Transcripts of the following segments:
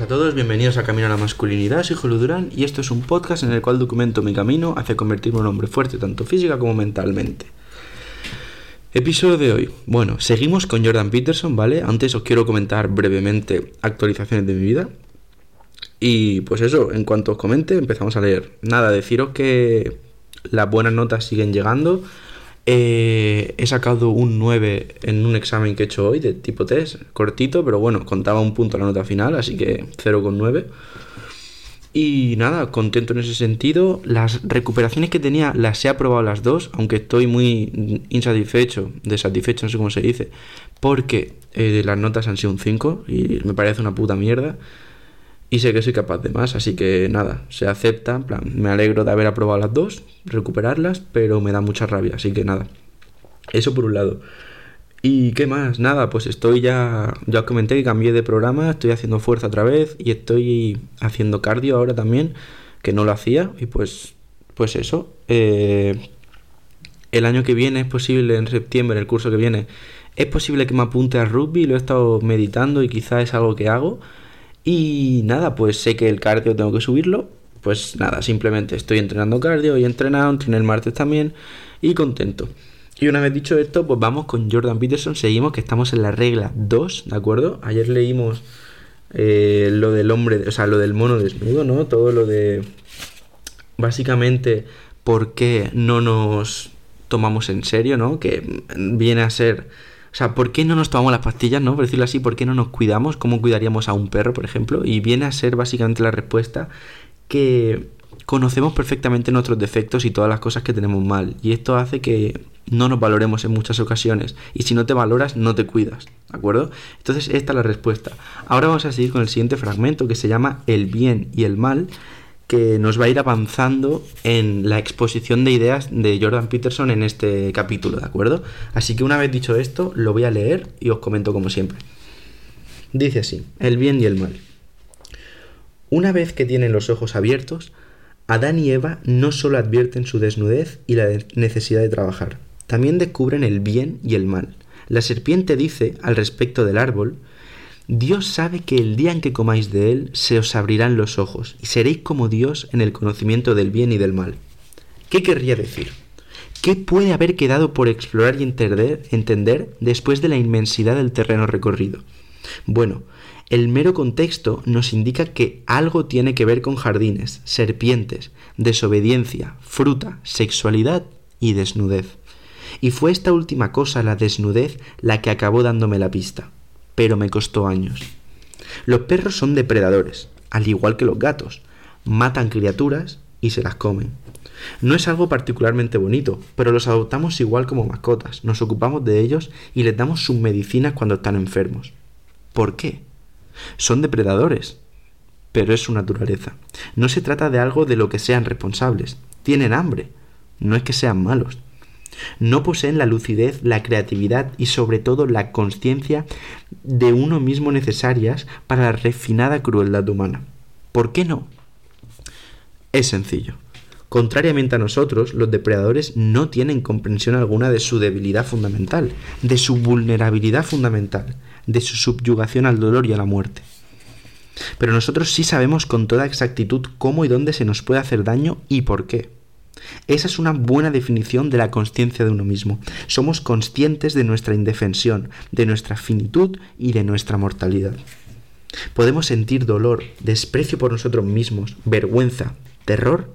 a todos, bienvenidos a Camino a la Masculinidad, soy Julio Durán y esto es un podcast en el cual documento mi camino hacia convertirme en un hombre fuerte tanto física como mentalmente. Episodio de hoy. Bueno, seguimos con Jordan Peterson, ¿vale? Antes os quiero comentar brevemente actualizaciones de mi vida. Y pues eso, en cuanto os comente, empezamos a leer. Nada, deciros que las buenas notas siguen llegando. Eh, he sacado un 9 en un examen que he hecho hoy de tipo test, cortito, pero bueno, contaba un punto la nota final, así que 0,9. Y nada, contento en ese sentido. Las recuperaciones que tenía las he aprobado las dos, aunque estoy muy insatisfecho, desatisfecho, no sé cómo se dice, porque eh, las notas han sido un 5 y me parece una puta mierda y sé que soy capaz de más, así que nada, se acepta, en plan, me alegro de haber aprobado las dos, recuperarlas, pero me da mucha rabia, así que nada. Eso por un lado. ¿Y qué más? Nada, pues estoy ya, ya os comenté que cambié de programa, estoy haciendo fuerza otra vez y estoy haciendo cardio ahora también, que no lo hacía, y pues, pues eso. Eh, el año que viene es posible, en septiembre, el curso que viene, es posible que me apunte a rugby, lo he estado meditando y quizá es algo que hago. Y nada, pues sé que el cardio tengo que subirlo. Pues nada, simplemente estoy entrenando cardio, y he entrenado, entrené el martes también y contento. Y una vez dicho esto, pues vamos con Jordan Peterson, seguimos que estamos en la regla 2, ¿de acuerdo? Ayer leímos eh, lo del hombre, o sea, lo del mono desnudo, ¿no? Todo lo de básicamente por qué no nos tomamos en serio, ¿no? Que viene a ser o sea, ¿por qué no nos tomamos las pastillas, no? Por decirlo así, ¿por qué no nos cuidamos? ¿Cómo cuidaríamos a un perro, por ejemplo? Y viene a ser básicamente la respuesta que conocemos perfectamente nuestros defectos y todas las cosas que tenemos mal. Y esto hace que no nos valoremos en muchas ocasiones. Y si no te valoras, no te cuidas. ¿De acuerdo? Entonces, esta es la respuesta. Ahora vamos a seguir con el siguiente fragmento que se llama El bien y el mal que nos va a ir avanzando en la exposición de ideas de Jordan Peterson en este capítulo, ¿de acuerdo? Así que una vez dicho esto, lo voy a leer y os comento como siempre. Dice así, el bien y el mal. Una vez que tienen los ojos abiertos, Adán y Eva no solo advierten su desnudez y la necesidad de trabajar, también descubren el bien y el mal. La serpiente dice, al respecto del árbol, Dios sabe que el día en que comáis de él se os abrirán los ojos y seréis como Dios en el conocimiento del bien y del mal. ¿Qué querría decir? ¿Qué puede haber quedado por explorar y entender, entender después de la inmensidad del terreno recorrido? Bueno, el mero contexto nos indica que algo tiene que ver con jardines, serpientes, desobediencia, fruta, sexualidad y desnudez. Y fue esta última cosa, la desnudez, la que acabó dándome la pista pero me costó años. Los perros son depredadores, al igual que los gatos. Matan criaturas y se las comen. No es algo particularmente bonito, pero los adoptamos igual como mascotas, nos ocupamos de ellos y les damos sus medicinas cuando están enfermos. ¿Por qué? Son depredadores, pero es su naturaleza. No se trata de algo de lo que sean responsables. Tienen hambre, no es que sean malos. No poseen la lucidez, la creatividad y sobre todo la conciencia de uno mismo necesarias para la refinada crueldad humana. ¿Por qué no? Es sencillo. Contrariamente a nosotros, los depredadores no tienen comprensión alguna de su debilidad fundamental, de su vulnerabilidad fundamental, de su subyugación al dolor y a la muerte. Pero nosotros sí sabemos con toda exactitud cómo y dónde se nos puede hacer daño y por qué. Esa es una buena definición de la conciencia de uno mismo. Somos conscientes de nuestra indefensión, de nuestra finitud y de nuestra mortalidad. Podemos sentir dolor, desprecio por nosotros mismos, vergüenza, terror,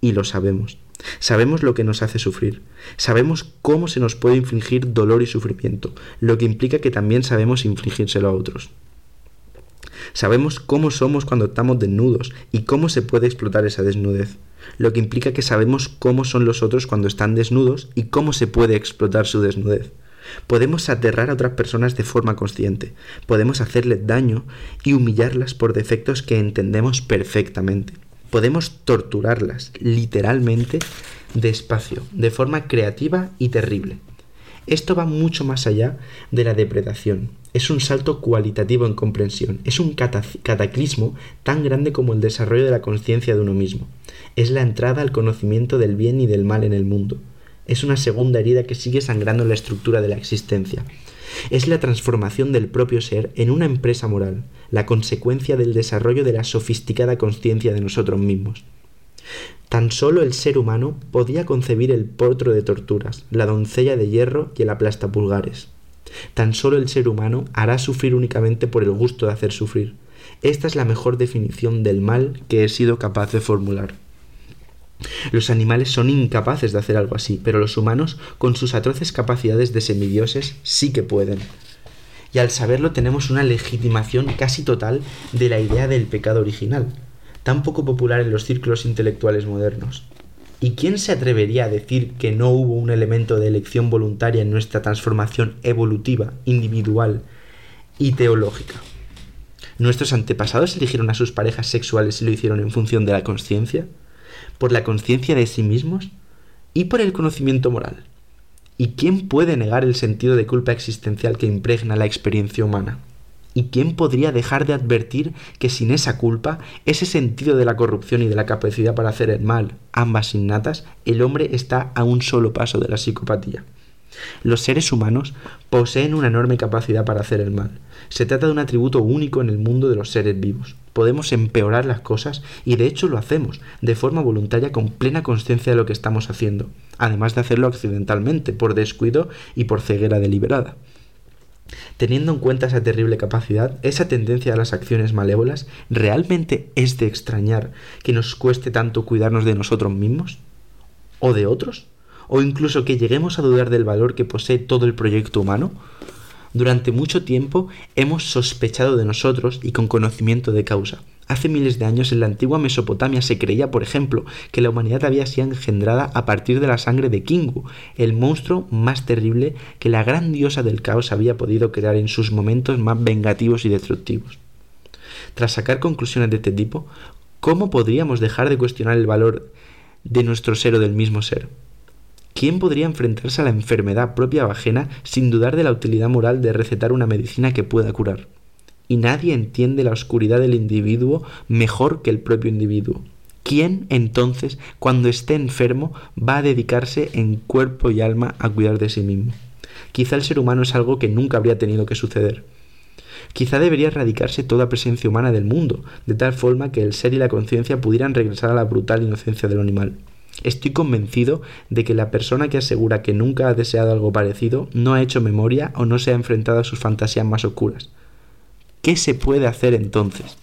y lo sabemos. Sabemos lo que nos hace sufrir. Sabemos cómo se nos puede infligir dolor y sufrimiento, lo que implica que también sabemos infligírselo a otros. Sabemos cómo somos cuando estamos desnudos y cómo se puede explotar esa desnudez lo que implica que sabemos cómo son los otros cuando están desnudos y cómo se puede explotar su desnudez. Podemos aterrar a otras personas de forma consciente, podemos hacerles daño y humillarlas por defectos que entendemos perfectamente. Podemos torturarlas, literalmente, despacio, de forma creativa y terrible. Esto va mucho más allá de la depredación. Es un salto cualitativo en comprensión. Es un cataclismo tan grande como el desarrollo de la conciencia de uno mismo. Es la entrada al conocimiento del bien y del mal en el mundo. Es una segunda herida que sigue sangrando la estructura de la existencia. Es la transformación del propio ser en una empresa moral, la consecuencia del desarrollo de la sofisticada conciencia de nosotros mismos. Tan solo el ser humano podía concebir el potro de torturas, la doncella de hierro y el aplastapulgares. Tan solo el ser humano hará sufrir únicamente por el gusto de hacer sufrir. Esta es la mejor definición del mal que he sido capaz de formular. Los animales son incapaces de hacer algo así, pero los humanos, con sus atroces capacidades de semidioses, sí que pueden. Y al saberlo tenemos una legitimación casi total de la idea del pecado original, tan poco popular en los círculos intelectuales modernos. ¿Y quién se atrevería a decir que no hubo un elemento de elección voluntaria en nuestra transformación evolutiva, individual y teológica? ¿Nuestros antepasados eligieron a sus parejas sexuales y lo hicieron en función de la conciencia? ¿Por la conciencia de sí mismos? ¿Y por el conocimiento moral? ¿Y quién puede negar el sentido de culpa existencial que impregna la experiencia humana? ¿Y quién podría dejar de advertir que sin esa culpa, ese sentido de la corrupción y de la capacidad para hacer el mal, ambas innatas, el hombre está a un solo paso de la psicopatía? Los seres humanos poseen una enorme capacidad para hacer el mal. Se trata de un atributo único en el mundo de los seres vivos. Podemos empeorar las cosas y de hecho lo hacemos, de forma voluntaria con plena conciencia de lo que estamos haciendo, además de hacerlo accidentalmente, por descuido y por ceguera deliberada. Teniendo en cuenta esa terrible capacidad, esa tendencia a las acciones malévolas, ¿realmente es de extrañar que nos cueste tanto cuidarnos de nosotros mismos? ¿O de otros? ¿O incluso que lleguemos a dudar del valor que posee todo el proyecto humano? Durante mucho tiempo hemos sospechado de nosotros y con conocimiento de causa. Hace miles de años en la antigua Mesopotamia se creía, por ejemplo, que la humanidad había sido engendrada a partir de la sangre de Kingu, el monstruo más terrible que la gran diosa del caos había podido crear en sus momentos más vengativos y destructivos. Tras sacar conclusiones de este tipo, ¿cómo podríamos dejar de cuestionar el valor de nuestro ser o del mismo ser? ¿Quién podría enfrentarse a la enfermedad propia o ajena sin dudar de la utilidad moral de recetar una medicina que pueda curar? Y nadie entiende la oscuridad del individuo mejor que el propio individuo. ¿Quién entonces, cuando esté enfermo, va a dedicarse en cuerpo y alma a cuidar de sí mismo? Quizá el ser humano es algo que nunca habría tenido que suceder. Quizá debería erradicarse toda presencia humana del mundo, de tal forma que el ser y la conciencia pudieran regresar a la brutal inocencia del animal. Estoy convencido de que la persona que asegura que nunca ha deseado algo parecido no ha hecho memoria o no se ha enfrentado a sus fantasías más oscuras. ¿Qué se puede hacer entonces?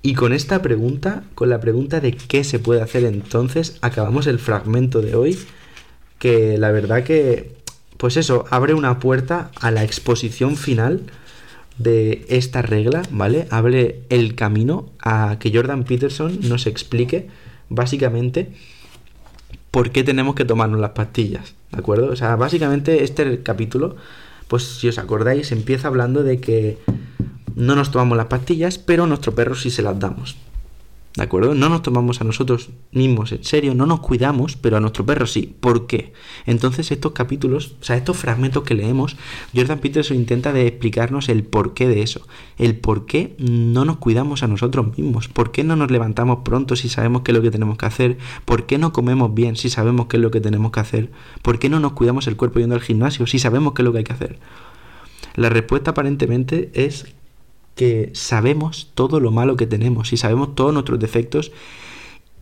Y con esta pregunta, con la pregunta de qué se puede hacer entonces, acabamos el fragmento de hoy, que la verdad que, pues eso, abre una puerta a la exposición final de esta regla, ¿vale? Abre el camino a que Jordan Peterson nos explique básicamente por qué tenemos que tomarnos las pastillas, ¿de acuerdo? O sea, básicamente este capítulo, pues si os acordáis, empieza hablando de que no nos tomamos las pastillas, pero nuestro perro sí se las damos. ¿De acuerdo? No nos tomamos a nosotros mismos en serio, no nos cuidamos, pero a nuestro perro sí. ¿Por qué? Entonces estos capítulos, o sea, estos fragmentos que leemos, Jordan Peterson intenta de explicarnos el porqué de eso. El por qué no nos cuidamos a nosotros mismos. ¿Por qué no nos levantamos pronto si sabemos qué es lo que tenemos que hacer? ¿Por qué no comemos bien si sabemos qué es lo que tenemos que hacer? ¿Por qué no nos cuidamos el cuerpo yendo al gimnasio si sabemos qué es lo que hay que hacer? La respuesta aparentemente es que sabemos todo lo malo que tenemos y sabemos todos nuestros defectos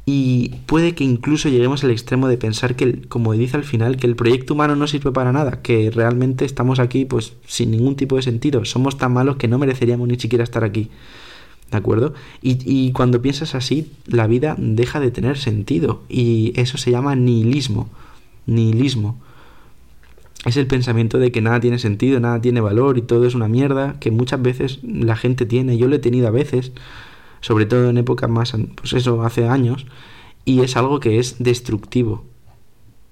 y puede que incluso lleguemos al extremo de pensar que, como dice al final, que el proyecto humano no sirve para nada, que realmente estamos aquí pues sin ningún tipo de sentido, somos tan malos que no mereceríamos ni siquiera estar aquí. ¿De acuerdo? Y, y cuando piensas así, la vida deja de tener sentido y eso se llama nihilismo. Nihilismo es el pensamiento de que nada tiene sentido, nada tiene valor y todo es una mierda, que muchas veces la gente tiene, yo lo he tenido a veces, sobre todo en épocas más, pues eso, hace años, y es algo que es destructivo,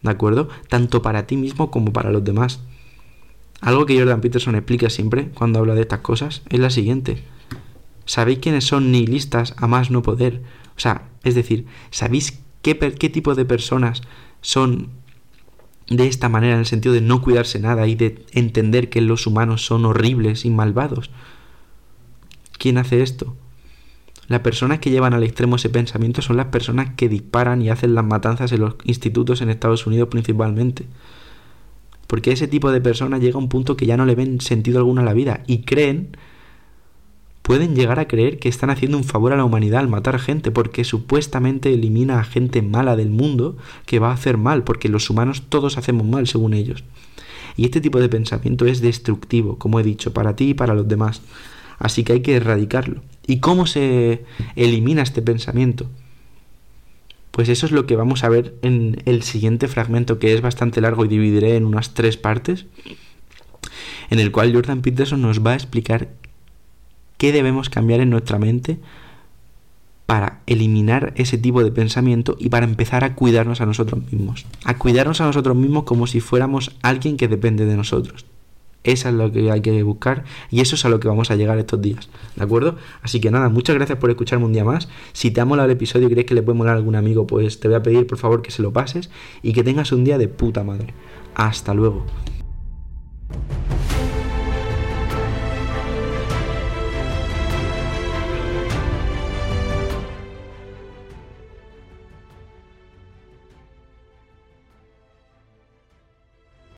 ¿de acuerdo? Tanto para ti mismo como para los demás. Algo que Jordan Peterson explica siempre cuando habla de estas cosas es la siguiente. ¿Sabéis quiénes son nihilistas a más no poder? O sea, es decir, ¿sabéis qué, qué tipo de personas son de esta manera, en el sentido de no cuidarse nada y de entender que los humanos son horribles y malvados. ¿Quién hace esto? Las personas que llevan al extremo ese pensamiento son las personas que disparan y hacen las matanzas en los institutos en Estados Unidos principalmente. Porque ese tipo de personas llega a un punto que ya no le ven sentido alguno a la vida y creen, pueden llegar a creer que están haciendo un favor a la humanidad al matar gente, porque supuestamente elimina a gente mala del mundo que va a hacer mal, porque los humanos todos hacemos mal según ellos. Y este tipo de pensamiento es destructivo, como he dicho, para ti y para los demás. Así que hay que erradicarlo. ¿Y cómo se elimina este pensamiento? Pues eso es lo que vamos a ver en el siguiente fragmento, que es bastante largo y dividiré en unas tres partes, en el cual Jordan Peterson nos va a explicar qué debemos cambiar en nuestra mente para eliminar ese tipo de pensamiento y para empezar a cuidarnos a nosotros mismos. A cuidarnos a nosotros mismos como si fuéramos alguien que depende de nosotros. Esa es lo que hay que buscar y eso es a lo que vamos a llegar estos días. ¿De acuerdo? Así que nada, muchas gracias por escucharme un día más. Si te ha molado el episodio y crees que le puede molar a algún amigo, pues te voy a pedir por favor que se lo pases y que tengas un día de puta madre. Hasta luego.